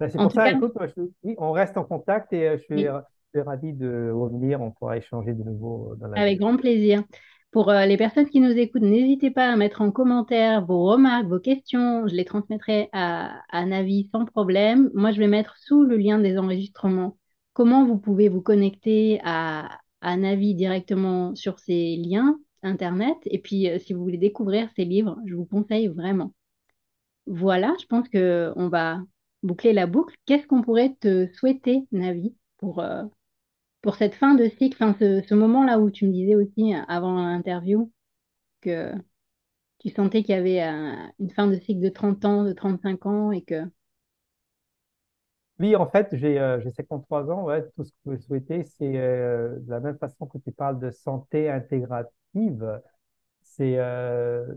Ben, c'est pour ça, cas, écoute, moi, je- oui, on reste en contact et euh, je suis, oui. je suis ravi de revenir. On pourra échanger de nouveau dans Avec l'avenir. grand plaisir. Pour euh, les personnes qui nous écoutent, n'hésitez pas à mettre en commentaire vos remarques, vos questions. Je les transmettrai à, Navi sans problème. Moi, je vais mettre sous le lien des enregistrements comment vous pouvez vous connecter à, Navi directement sur ces liens Internet? Et puis, euh, si vous voulez découvrir ces livres, je vous conseille vraiment. Voilà, je pense que on va boucler la boucle. Qu'est-ce qu'on pourrait te souhaiter, Navi, pour, euh, pour cette fin de cycle, ce, moment-là où tu me disais aussi euh, avant l'interview que Tu sentais qu'il y avait une fin de cycle de 30 ans, de 35 ans et que... Oui, en fait, j'ai 53 ans. Ouais, tout ce que je souhaiter, c'est de la même façon que tu parles de santé intégrative, c'est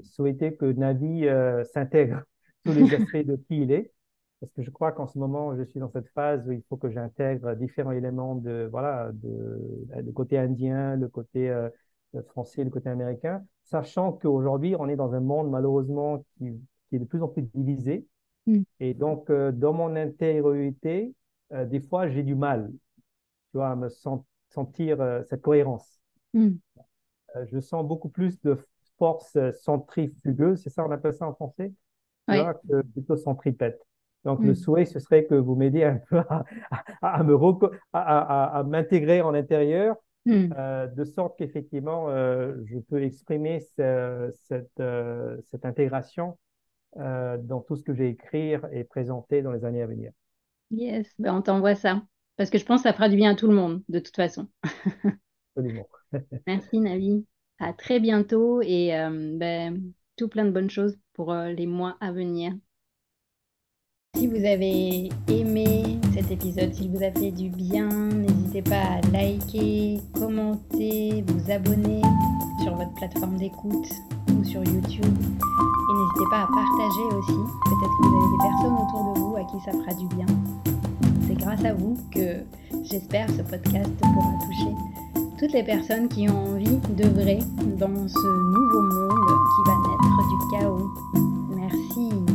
souhaiter que Navi s'intègre tous les aspects de qui il est. Parce que je crois qu'en ce moment, je suis dans cette phase où il faut que j'intègre différents éléments de, voilà, de, le côté indien, le côté euh, français, le côté américain, sachant qu'aujourd'hui, on est dans un monde, malheureusement, qui, qui est de plus en plus divisé. Mm. Et donc, euh, dans mon intériorité, euh, des fois, j'ai du mal, tu vois, à me sentir cette cohérence. Mm. je sens beaucoup plus de force centrifugeuse, c'est ça, on appelle ça en français, vois, que plutôt centripète. Donc, le mm. souhait, ce serait que vous m'aidiez un peu à, à, me à, à, m'intégrer en intérieur, mm. euh, de sorte qu'effectivement, euh, je peux exprimer cette, euh, cette intégration dans tout ce que j'ai écrit et présenté dans les années à venir. Yes, ben on t'envoie ça. Parce que je pense que ça fera du bien à tout le monde, de toute façon. Absolument. Merci, Navi. À très bientôt et ben, tout plein de bonnes choses pour les mois à venir. Si vous avez aimé cet épisode, s'il vous a fait du bien, n'hésitez pas à liker, commenter, vous abonner sur votre plateforme d'écoute ou sur YouTube. Et n'hésitez pas à partager aussi. Peut-être que vous avez des personnes autour de vous à qui ça fera du bien. C'est grâce à vous que j'espère ce podcast pourra toucher toutes les personnes qui ont envie d'œuvrer dans ce nouveau monde qui va naître du chaos. Merci